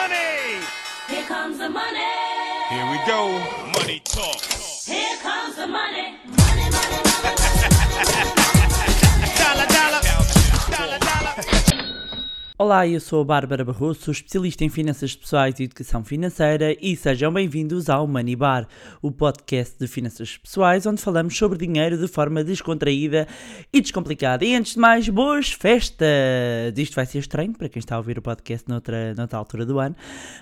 money. Here comes the money. Here we go. Money talk. Here comes the money. Money, money, money, Dollar, Olá, eu sou a Bárbara Barroso, sou especialista em finanças pessoais e educação financeira e sejam bem-vindos ao Money Bar, o podcast de finanças pessoais onde falamos sobre dinheiro de forma descontraída e descomplicada. E antes de mais, boas festas! Isto vai ser estranho para quem está a ouvir o podcast noutra, noutra altura do ano,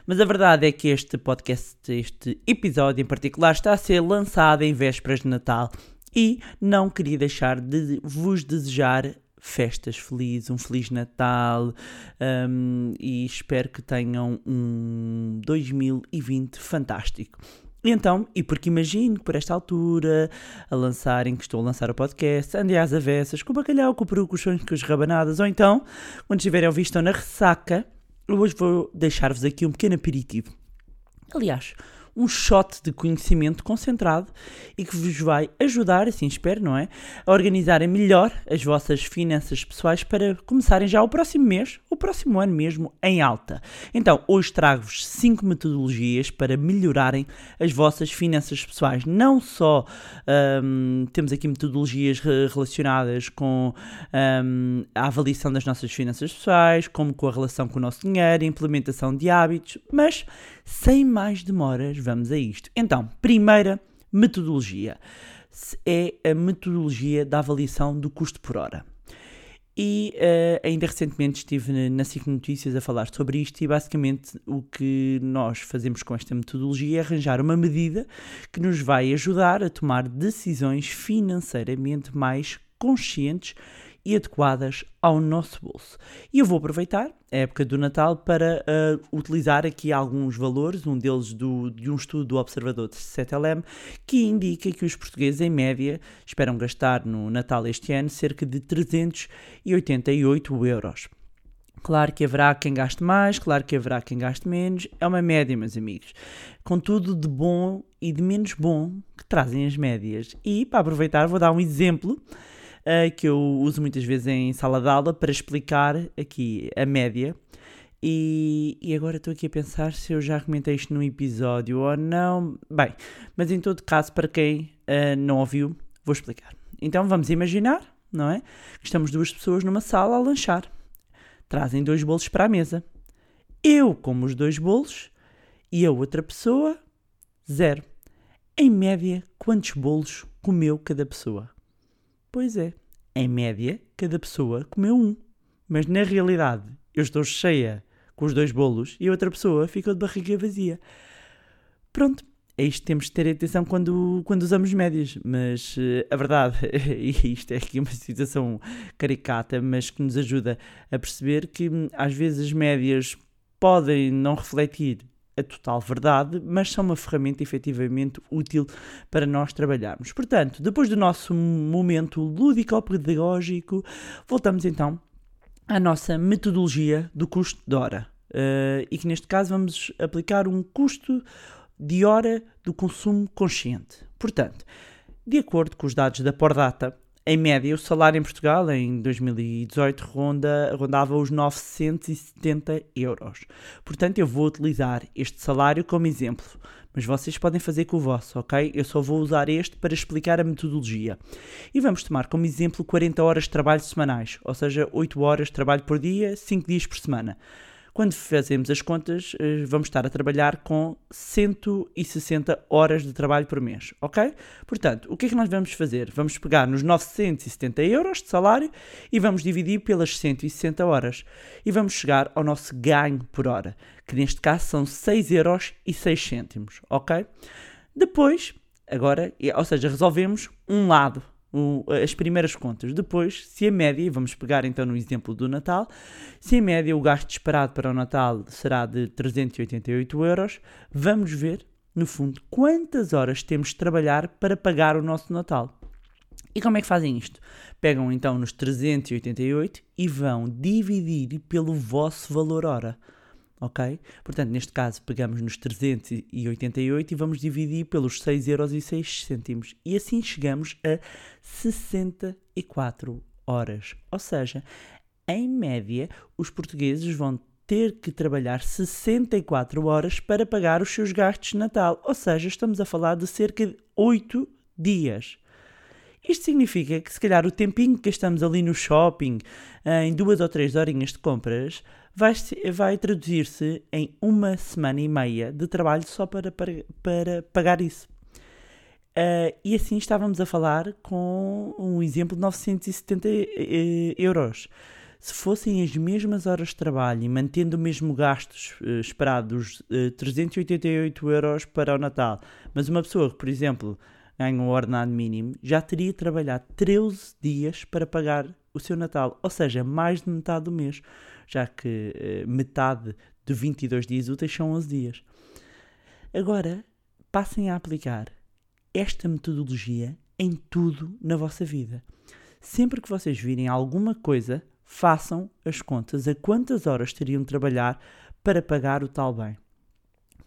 mas a verdade é que este podcast, este episódio em particular, está a ser lançado em vésperas de Natal e não queria deixar de vos desejar festas felizes, um Feliz Natal um, e espero que tenham um 2020 fantástico. Então, e porque imagino que por esta altura, a lançarem, que estou a lançar o podcast, andem às avessas, com o bacalhau, com o peru, com os sonhos, com as rabanadas, ou então, quando estiverem a ouvir, estão na ressaca, hoje vou deixar-vos aqui um pequeno aperitivo. Aliás, um shot de conhecimento concentrado e que vos vai ajudar, assim espero, não é? A organizarem melhor as vossas finanças pessoais para começarem já o próximo mês, o próximo ano mesmo, em alta. Então, hoje trago-vos 5 metodologias para melhorarem as vossas finanças pessoais. Não só hum, temos aqui metodologias re- relacionadas com hum, a avaliação das nossas finanças pessoais, como com a relação com o nosso dinheiro, a implementação de hábitos, mas sem mais demoras, vamos a isto. Então, primeira metodologia é a metodologia da avaliação do custo por hora. E eh, ainda recentemente estive na SIC Notícias a falar sobre isto e basicamente o que nós fazemos com esta metodologia é arranjar uma medida que nos vai ajudar a tomar decisões financeiramente mais conscientes e adequadas ao nosso bolso. E eu vou aproveitar a época do Natal para ah, utilizar aqui alguns valores, um deles do, de um estudo do Observador de 7LM, que indica que os portugueses, em média, esperam gastar no Natal este ano cerca de 388 euros. Claro que haverá quem gaste mais, claro que haverá quem gaste menos, é uma média, meus amigos. Contudo, de bom e de menos bom que trazem as médias. E para aproveitar, vou dar um exemplo ah, que eu uso muitas vezes em sala de aula para explicar aqui a média. E, e agora estou aqui a pensar se eu já comentei isto num episódio ou não. Bem, mas em todo caso, para quem ah, não ouviu, vou explicar. Então vamos imaginar, não é? Que estamos duas pessoas numa sala a lanchar trazem dois bolos para a mesa. Eu como os dois bolos e a outra pessoa, zero. Em média, quantos bolos comeu cada pessoa? Pois é, em média, cada pessoa comeu um. Mas na realidade, eu estou cheia com os dois bolos e a outra pessoa ficou de barriga vazia. Pronto, é isto que temos de ter atenção quando, quando usamos médias. Mas eh, a verdade, e isto é aqui uma situação caricata, mas que nos ajuda a perceber que hum, às vezes as médias podem não refletir a total verdade, mas são uma ferramenta efetivamente útil para nós trabalharmos. Portanto, depois do nosso momento lúdico-pedagógico, voltamos então à nossa metodologia do custo de hora. Eh, e que neste caso vamos aplicar um custo de hora do consumo consciente. Portanto, de acordo com os dados da Pordata, em média, o salário em Portugal em 2018 ronda, rondava os 970 euros. Portanto, eu vou utilizar este salário como exemplo, mas vocês podem fazer com o vosso, ok? Eu só vou usar este para explicar a metodologia. E vamos tomar como exemplo 40 horas de trabalho semanais, ou seja, 8 horas de trabalho por dia, 5 dias por semana. Quando fazemos as contas, eh, vamos estar a trabalhar com 160 horas de trabalho por mês, ok? Portanto, o que é que nós vamos fazer? Vamos pegar nos 970 euros de salário e vamos dividir pelas 160 horas. E vamos chegar ao nosso ganho por hora, que neste caso são 6 euros e 6 cêntimos, ok? Depois, agora, ou seja, resolvemos um lado, o- as primeiras contas. Depois, se a média, e vamos pegar então no exemplo do Natal, se em média o gasto esperado para o Natal será de 388 euros, vamos ver, no fundo, quantas horas temos de trabalhar para pagar o nosso Natal. E como é que fazem isto? Pegam então nos 388 e vão dividir pelo vosso valor hora. Ok? Portanto, neste caso, pegamos nos 388 e vamos dividir pelos 6 euros e 6 cêntimos. E assim chegamos a 64 horas. Ou seja, em média, os portugueses vão ter que trabalhar 64 horas para pagar os seus gastos de Natal. Ou seja, estamos a falar de cerca de 8 dias. Isto significa que, se calhar, o tempinho que gastamos ali no shopping, em duas ou três horinhas de compras, vai, vai traduzir-se em uma semana e meia de trabalho só para, para, para pagar isso. Uh, e assim estávamos a falar com um exemplo de 970 uh, euros. Se fossem as mesmas horas de trabalho e mantendo o mesmo gastos uh, esperados, 388 euros para o Natal, mas uma pessoa que, por exemplo, ganha um ordenado mínimo, já teria trabalhado 13 dias para pagar o seu Natal, ou seja, mais de metade do mês, já que metade de 22 dias úteis são 11 dias. Agora, passem a aplicar esta metodologia em tudo na vossa vida. Sempre que vocês virem alguma coisa, façam as contas a quantas horas teriam de trabalhar para pagar o tal bem.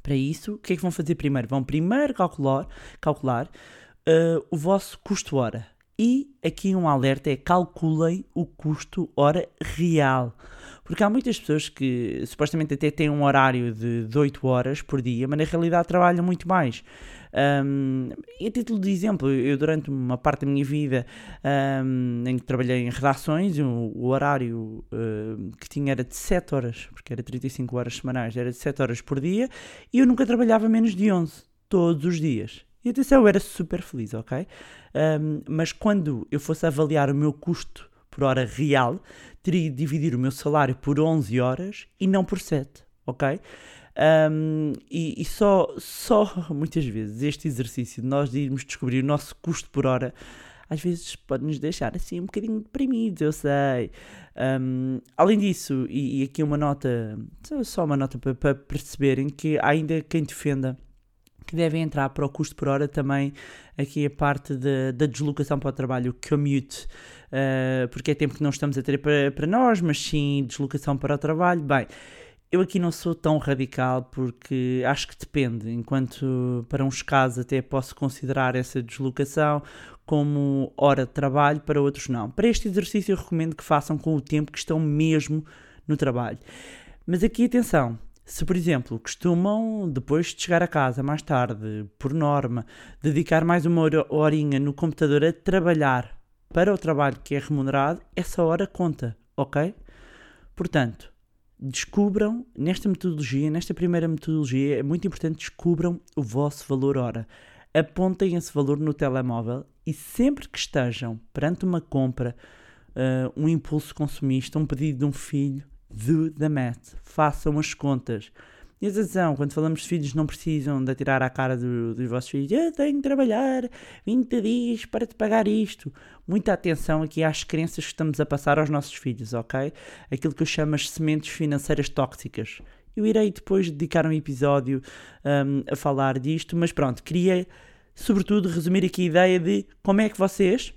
Para isso, o que é que vão fazer primeiro? Vão primeiro calcular, calcular uh, o vosso custo-hora. E aqui um alerta é calculem o custo hora real. Porque há muitas pessoas que supostamente até têm um horário de, de 8 horas por dia, mas na realidade trabalham muito mais. Um, e a título de exemplo, eu durante uma parte da minha vida um, em que trabalhei em redações, o, o horário uh, que tinha era de 7 horas, porque era 35 horas semanais, era de 7 horas por dia, e eu nunca trabalhava menos de 11, todos os dias. E atenção, eu era super feliz, ok? Um, mas quando eu fosse avaliar o meu custo por hora real, teria de dividir o meu salário por 11 horas e não por 7, ok? Um, e, e só, só muitas vezes este exercício de nós irmos descobrir o nosso custo por hora às vezes pode nos deixar assim um bocadinho deprimidos, eu sei. Um, além disso, e, e, aqui uma nota, só uma nota para, para perceberem que há ainda quem defenda que devem entrar para o custo por hora também aqui a parte de, da deslocação para o trabalho, o commute, uh, porque é tempo que não estamos a ter para, para nós, mas sim deslocação para o trabalho. Bem, eu aqui não sou tão radical porque acho que depende. Enquanto para uns casos até posso considerar essa deslocação como hora de trabalho, para outros não. Para este exercício eu recomendo que façam com o tempo que estão mesmo no trabalho. Mas aqui atenção, se por exemplo costumam, depois de chegar a casa mais tarde, por norma, dedicar mais uma horinha no computador a trabalhar para o trabalho que é remunerado, essa hora conta, ok? Portanto, descubram nesta metodologia, nesta primeira metodologia, é muito importante descubram o vosso valor hora. Apontem esse valor no telemóvel e sempre que estejam perante uma compra, uh, um impulso consumista, um pedido de um filho, do the math. Façam as contas. E atenção, quando falamos de filhos, não precisam de atirar à cara do, dos vossos filhos. Eu tenho de trabalhar 20 dias para te pagar isto. Muita atenção aqui às crenças que estamos a passar aos nossos filhos, ok? Aquilo que eu chamo as sementes financeiras tóxicas. Eu irei depois dedicar um episódio um, a falar disto, mas pronto, queria sobretudo resumir aqui a ideia de como é que vocês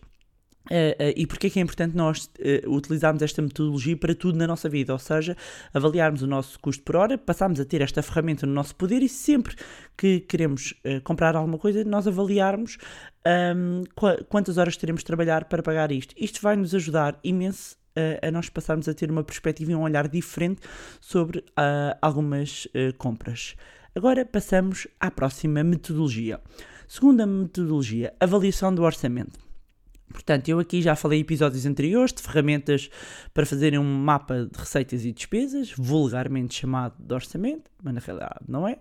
Uh, uh, e porque é que é importante nós uh, utilizarmos esta metodologia para tudo na nossa vida, ou seja, avaliarmos o nosso custo por hora, passarmos a ter esta ferramenta no nosso poder e sempre que queremos comprar alguma coisa, nós avaliarmos um, qu quantas horas teremos de trabalhar para pagar isto. Isto vai nos ajudar imenso a nós passarmos a ter uma perspectiva e um olhar diferente sobre algumas compras. Agora passamos à próxima metodologia. Segunda metodologia, avaliação do orçamento. Portanto, eu aqui já falei em episódios anteriores de ferramentas para fazerem um mapa de receitas e despesas, vulgarmente chamado de orçamento, mas na realidade não é.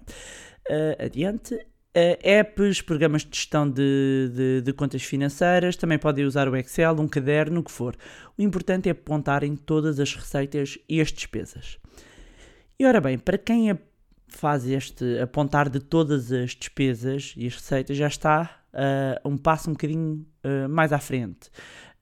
Uh, adiante. Uh, apps, programas de gestão de, de, de, contas financeiras, também podem usar o Excel, um caderno, o que for. O importante é apontarem todas as receitas e as despesas. E ora bem, para quem faz este apontar de todas as despesas e as receitas, já está uh, um passo um bocadinho uh, mais à frente.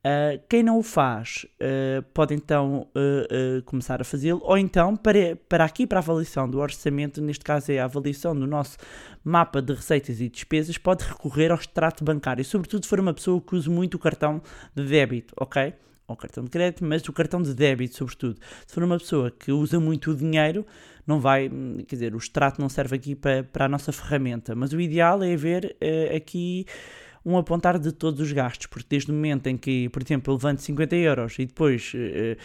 Uh, quem não o faz uh, pode então uh, começar a fazê-lo, ou então para, para aqui, para a avaliação do orçamento, neste caso é a avaliação do nosso mapa de receitas e despesas, pode recorrer ao extrato bancário, sobretudo se for uma pessoa que use muito o cartão de débito, ok? Ou cartão de crédito, mas o cartão de débito, sobretudo. Se for uma pessoa que usa muito o dinheiro, não vai, quer dizer, o extrato não serve aqui para, para a nossa ferramenta, mas o ideal é ver aqui um apontar de todos os gastos, porque desde o momento em que, por exemplo, eu levanto 50 euros e depois uh,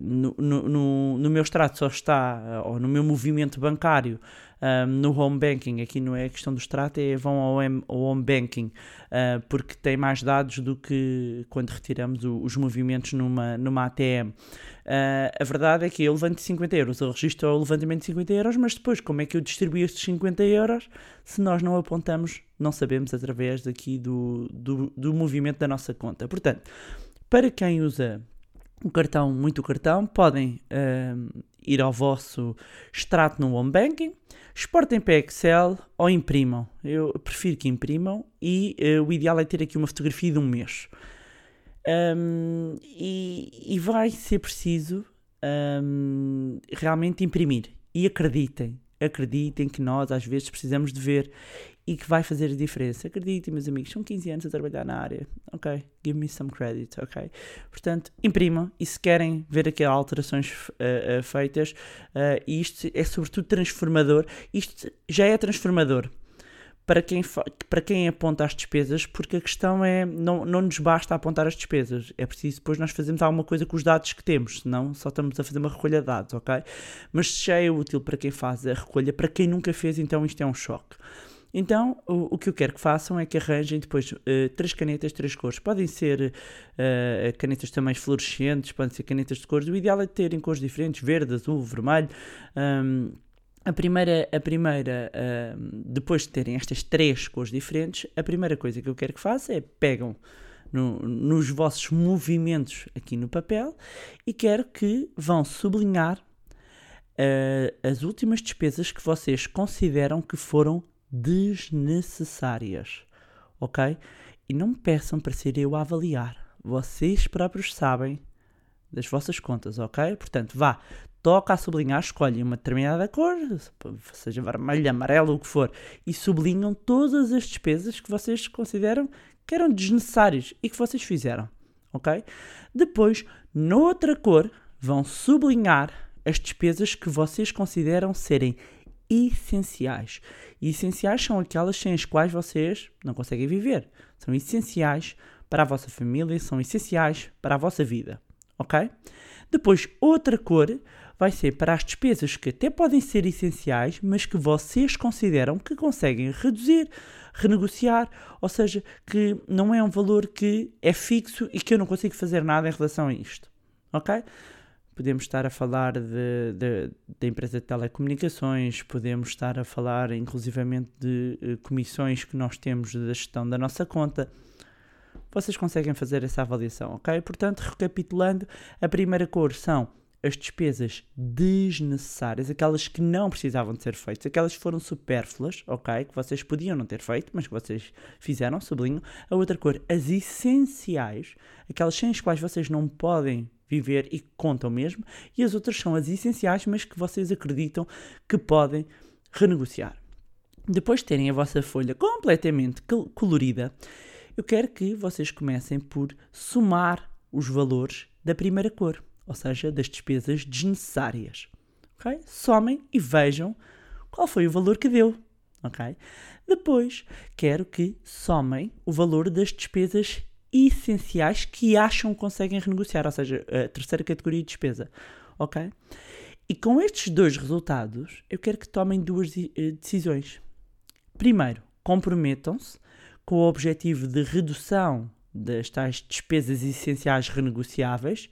no, no, no, meu extrato só está, ou no meu movimento bancário, um, no home banking, aqui não é questão do extrato, é vão ao, M, ao home banking, uh, porque tem mais dados do que quando retiramos o, os movimentos numa, numa ATM. Uh, a verdade é que eu levanto 50 euros, eu registro o levantamento de 50 euros, mas depois como é que eu distribuo estes 50 euros se nós não apontamos, não sabemos através daqui do, do, do movimento da nossa conta. Portanto, para quem usa o cartão, muito cartão, podem uh, ir ao vosso extrato no home banking, exportem para Excel ou imprimam. Eu prefiro que imprimam e uh, o ideal é ter aqui uma fotografia de um mês. Um, e, e, vai ser preciso um, realmente imprimir. E acreditem, acreditem que nós às vezes precisamos de ver e que vai fazer a diferença. Acreditem, meus amigos, são 15 anos a trabalhar na área. Ok? Give me some credit, ok? Portanto, imprimam e se querem ver aqui alterações uh, uh, feitas, uh, isto é sobretudo transformador. Isto já é transformador para quem, para quem aponta as despesas, porque a questão é, não, não nos basta apontar as despesas, é preciso depois nós fazermos alguma coisa com os dados que temos, senão só estamos a fazer uma recolha de dados, ok? Mas já é útil para quem faz a recolha, para quem nunca fez, então isto é um choque. Então, o, o, que eu quero que façam é que arranjem depois uh, três canetas, três cores. Podem ser uh, canetas também fluorescentes, podem ser canetas de cores. O ideal é terem cores diferentes, verde, azul, vermelho. Um, a primeira, a primeira uh, depois de terem estas três cores diferentes, a primeira coisa que eu quero que façam é pegam no, nos vossos movimentos aqui no papel e quero que vão sublinhar uh, as últimas despesas que vocês consideram que foram desnecessárias, ok? E não peçam para ser eu a avaliar. Vocês próprios sabem das vossas contas, ok? Portanto, vá, toca a sublinhar, escolhem uma determinada cor, seja vermelho, amarelo, o que for, e sublinham todas as despesas que vocês consideram que eram desnecessárias e que vocês fizeram, ok? Depois, noutra cor, vão sublinhar as despesas que vocês consideram serem essenciais. E essenciais são aquelas sem as quais vocês não conseguem viver. São essenciais para a vossa família, são essenciais para a vossa vida. Ok? Depois, outra cor vai ser para as despesas que até podem ser essenciais, mas que vocês consideram que conseguem reduzir, renegociar, ou seja, que não é um valor que é fixo e que eu não consigo fazer nada em relação a isto. Ok? Podemos estar a falar da empresa de telecomunicações, podemos estar a falar inclusivamente de uh, comissões que nós temos da gestão da nossa conta. Vocês conseguem fazer essa avaliação, ok? Portanto, recapitulando, a primeira cor são as despesas desnecessárias, aquelas que não precisavam de ser feitas, aquelas que foram supérfluas, ok? Que vocês podiam não ter feito, mas que vocês fizeram, sublinho. A outra cor, as essenciais, aquelas sem as quais vocês não podem viver e que contam mesmo, e as outras são as essenciais, mas que vocês acreditam que podem renegociar. Depois de terem a vossa folha completamente colorida, eu quero que vocês comecem por somar os valores da primeira cor, ou seja, das despesas desnecessárias. Okay? Somem e vejam qual foi o valor que deu. Okay? Depois, quero que somem o valor das despesas essenciais que acham que conseguem renegociar, ou seja, a terceira categoria de despesa. Ok? E com estes dois resultados, eu quero que tomem duas eh, decisões. Primeiro, comprometam-se com o objetivo de redução das tais despesas essenciais renegociáveis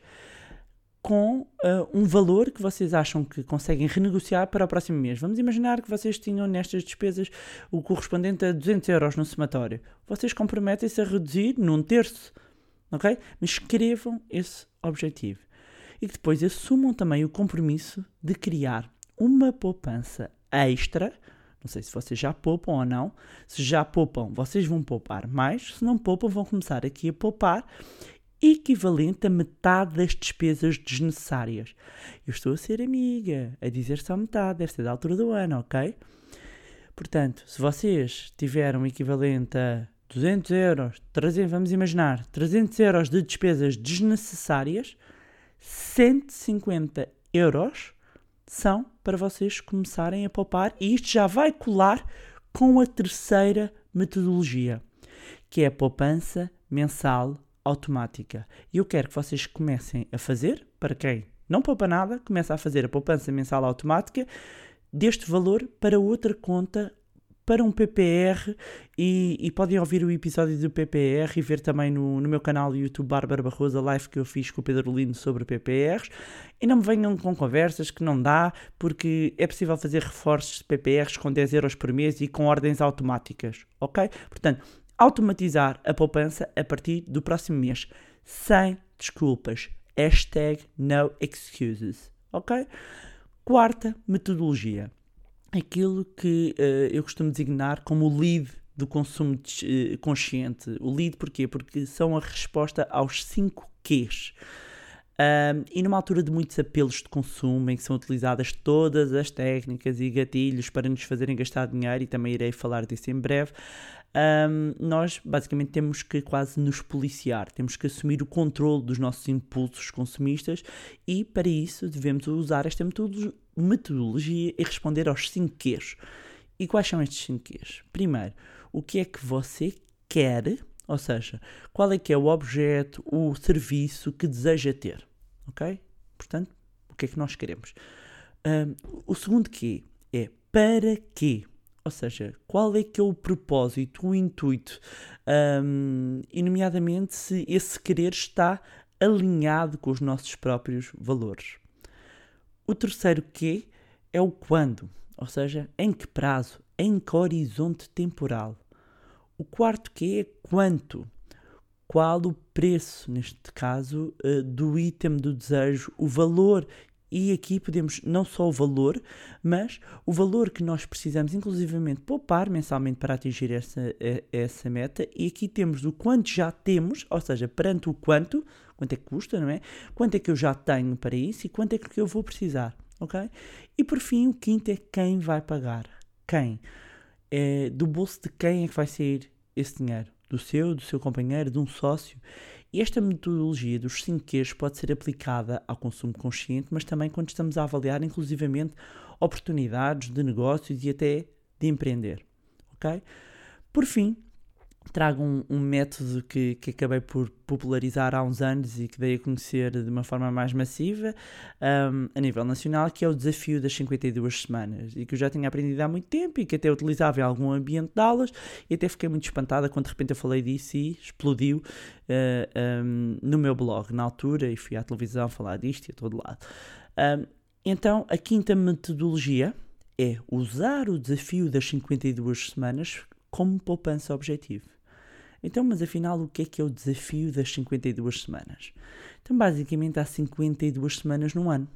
com uh, um valor que vocês acham que conseguem renegociar para o próximo mês. Vamos imaginar que vocês tinham nestas despesas o correspondente a 200 euros no somatório. Vocês comprometem-se a reduzir num terço, ok? Mas escrevam esse objetivo. E que depois assumam também o compromisso de criar uma poupança extra. Não sei se vocês já poupam ou não. Se já poupam, vocês vão poupar mais. Se não poupam, vão começar aqui a poupar equivalente a metade das despesas desnecessárias. Eu estou a ser amiga, a dizer só metade, deve ser da altura do ano, ok? Portanto, se vocês tiveram o equivalente a 200 euros, 300, vamos imaginar, 300 euros de despesas desnecessárias, 150 euros são para vocês começarem a poupar e isto já vai colar com a terceira metodologia, que é a poupança mensal automática. E eu quero que vocês comecem a fazer, para quem não poupa nada, começa a fazer a poupança mensal automática deste valor para outra conta para um PPR e, e, podem ouvir o episódio do PPR e ver também no, no meu canal do YouTube Bárbara Barroso a live que eu fiz com o Pedro Lino sobre PPRs e não me venham com conversas que não dá porque é possível fazer reforços de PPRs com 10 euros por mês e com ordens automáticas, ok? Portanto, automatizar a poupança a partir do próximo mês, sem desculpas, hashtag no excuses, ok? Quarta metodologia aquilo que uh, eu costumo designar como o lead do consumo uh, consciente. O lead porquê? Porque são a resposta aos 5 Qs. Um, e numa altura de muitos apelos de consumo em que são utilizadas todas as técnicas e gatilhos para nos fazerem gastar dinheiro, e também irei falar disso em breve, um, nós basicamente temos que quase nos policiar, temos que assumir o controle dos nossos impulsos consumistas e para isso devemos usar esta metodologia e responder aos 5 Qs. E quais são estes 5 Qs? Primeiro, o que é que você quer ou seja, qual é que é o objeto, o serviço que deseja ter, ok? Portanto, o que é que nós queremos? Um, o segundo que é para quê? Ou seja, qual é que é o propósito, o intuito, um, e nomeadamente se esse querer está alinhado com os nossos próprios valores. O terceiro que é o quando, ou seja, em que prazo, em que horizonte temporal. O quarto que é quanto. Qual o preço, neste caso, uh, do item do desejo, o valor. E aqui podemos não só o valor, mas o valor que nós precisamos, inclusivamente, poupar mensalmente para atingir essa, essa meta. E aqui temos o quanto já temos, ou seja, perante o quanto, quanto é que custa, não é? Quanto é que eu já tenho para isso e quanto é que eu vou precisar, ok? E por fim, o quinto é quem vai pagar. Quem? é, do bolso de quem é que vai sair esse dinheiro? Do seu, do seu companheiro, de um sócio? E esta metodologia dos 5 Qs pode ser aplicada ao consumo consciente, mas também quando estamos a avaliar, inclusivamente, oportunidades de negócios e até de empreender. Ok? Por fim, trago um, um método que, que, acabei por popularizar há uns anos e que dei a conhecer de uma forma mais massiva um, a nível nacional, que é o desafio das 52 semanas e que eu já tinha aprendido há muito tempo e que até utilizava em algum ambiente de aulas e até fiquei muito espantada quando de repente eu falei disso e explodiu uh, um, no meu blog na altura e fui à televisão falar disto e a todo lado. então, a quinta metodologia é usar o desafio das 52 semanas como poupança objetivo. Então, mas afinal, o que é que é o desafio das 52 semanas? Então, basicamente, há 52 semanas no ano.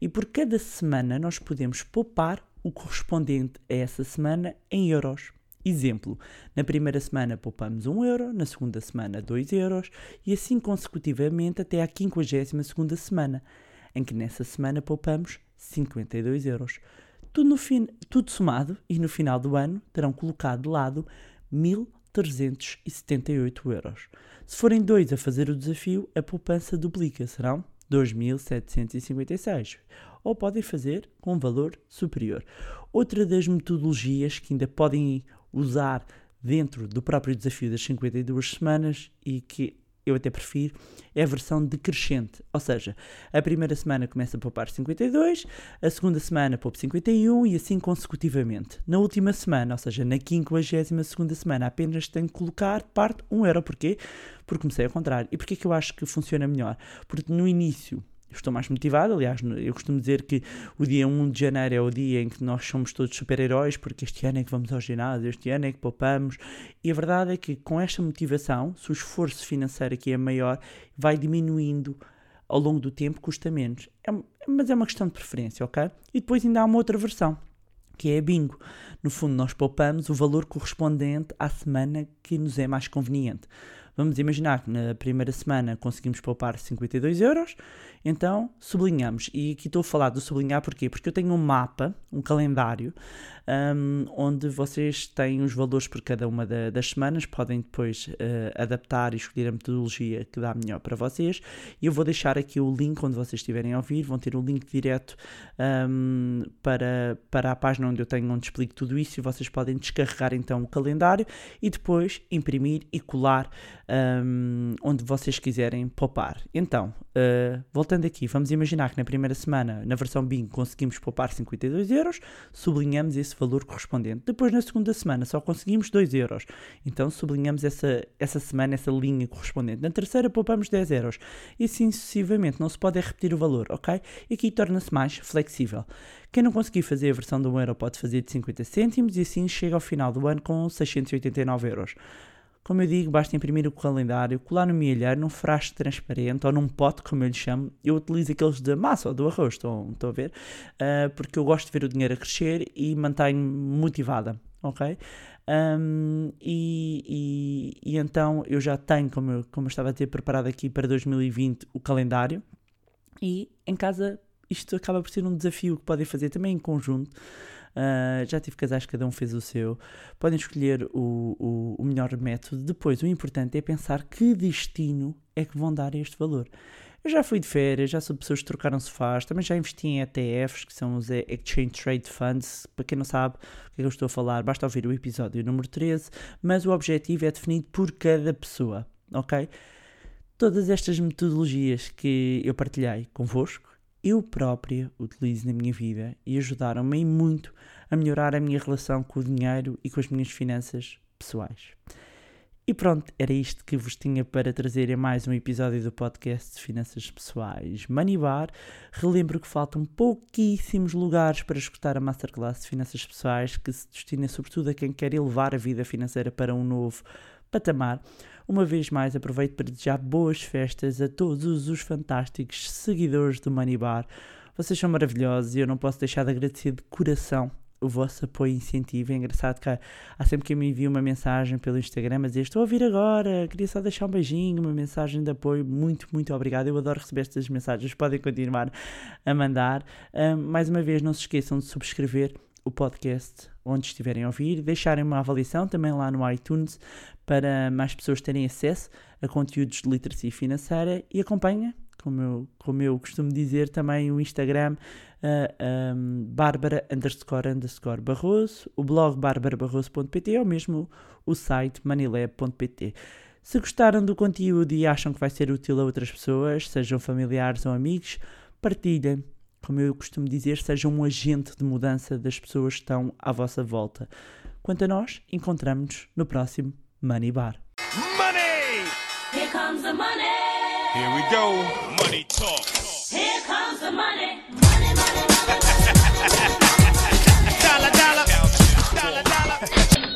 E por cada semana nós podemos poupar o correspondente a essa semana em euros. Exemplo, na primeira semana poupamos 1 euro, na segunda semana 2 euros e assim consecutivamente até à 52 semana, em que nessa semana poupamos 52 euros. Tudo, fim, tudo somado e no final do ano terão colocado de lado 1000 378 euros. Se forem dois a fazer o desafio, a poupança duplica, serão 2.756. Ou podem fazer com um valor superior. Outra das metodologias que ainda podem usar dentro do próprio desafio das 52 semanas e que eu até prefiro, é a versão decrescente. Ou seja, a primeira semana começa a poupar 52, a segunda semana poupa 51 e assim consecutivamente. Na última semana, ou seja, na 52 semana, apenas tenho que colocar parte 1 euro. Porquê? Porque comecei ao contrário. E porquê que eu acho que funciona melhor? Porque no início estou mais motivado. Aliás, eu costumo dizer que o dia 1 de janeiro é o dia em que nós somos todos super-heróis, porque este ano é que vamos ao ginásio, este ano é que poupamos. E a verdade é que com esta motivação, se o esforço financeiro aqui é maior, vai diminuindo ao longo do tempo, custa menos. É, mas é uma questão de preferência, ok? E depois ainda há uma outra versão, que é a bingo. No fundo, nós poupamos o valor correspondente à semana que nos é mais conveniente. Vamos imaginar que na primeira semana conseguimos poupar 52 euros, então sublinhamos. E aqui estou a falar do sublinhar porquê? Porque eu tenho um mapa, um calendário, um, onde vocês têm os valores por cada uma da, das semanas, podem depois uh, adaptar e escolher a metodologia que dá melhor para vocês. E eu vou deixar aqui o link onde vocês estiverem a ouvir, vão ter o um link direto um, para, para a página onde eu tenho, onde explico tudo isso e vocês podem descarregar então o calendário e depois imprimir e colar um, onde vocês quiserem poupar. Então, uh, voltando aqui, vamos imaginar que na primeira semana, na versão BIM, conseguimos poupar 52 euros, sublinhamos esse valor correspondente. Depois, na segunda semana, só conseguimos 2 euros, então sublinhamos essa, essa semana, essa linha correspondente. Na terceira, poupamos 10 euros. E assim sucessivamente, não se pode repetir o valor, ok? E aqui torna-se mais flexível. Quem não conseguir fazer a versão do 1 euro pode fazer de 50 cêntimos e assim chega ao final do ano com 689 euros. Como eu digo, basta imprimir o calendário, colar no milheiro, num frasco transparente ou num pote, como eu lhe chamo. Eu utilizo aqueles de massa ou do arroz, estão, estão a ver? Uh, porque eu gosto de ver o dinheiro a crescer e mantenho motivada, ok? Um, e, e, e, então eu já tenho, como eu, como eu estava a ter preparado aqui para 2020, o calendário. E em casa isto acaba por ser um desafio que podem fazer também em conjunto. Uh, já tive casais, cada um fez o seu. Podem escolher o, o, o, melhor método. Depois, o importante é pensar que destino é que vão dar este valor. Eu já fui de férias, já sou pessoas que trocaram sofás, também já investi em ETFs, que são os Exchange Trade Funds. Para quem não sabe o que é que eu estou a falar, basta ouvir o episódio número 13. Mas o objetivo é definido por cada pessoa, ok? Todas estas metodologias que eu partilhei convosco eu própria utilizo na minha vida e ajudaram-me muito a melhorar a minha relação com o dinheiro e com as minhas finanças pessoais. E pronto, era isto que vos tinha para trazer em mais um episódio do podcast de Finanças Pessoais Money Bar. Relembro que faltam pouquíssimos lugares para escutar a Masterclass de Finanças Pessoais, que se destina sobretudo a quem quer elevar a vida financeira para um novo patamar. Uma vez mais, aproveito para desejar boas festas a todos os fantásticos seguidores do Money Bar. Vocês são maravilhosos e eu não posso deixar de agradecer de coração o vosso apoio e incentivo. É engraçado que há, sempre que me envia uma mensagem pelo Instagram a dizer estou a ouvir agora, queria só deixar um beijinho, uma mensagem de apoio. Muito, muito obrigado. Eu adoro receber estas mensagens. Podem continuar a mandar. Mais uma vez, não se esqueçam de subscrever o podcast onde estiverem a ouvir, deixarem uma avaliação também lá no iTunes para mais pessoas terem acesso a conteúdos de literacia financeira e acompanha, como eu, como eu costumo dizer, também o Instagram uh, um, Bárbara underscore underscore Barroso, o blog barbarabarroso.pt ou mesmo o site moneylab.pt. Se gostaram do conteúdo e acham que vai ser útil a outras pessoas, sejam familiares ou amigos, partilhem como eu costumo dizer, seja um agente de mudança das pessoas que estão à vossa volta. Quanto a nós, encontramos-nos no próximo Money Bar. Money! Here comes the money. Here we go. Money talk. Here comes the money. Money, money, money, money. Dollar, dollar. Dollar, dollar.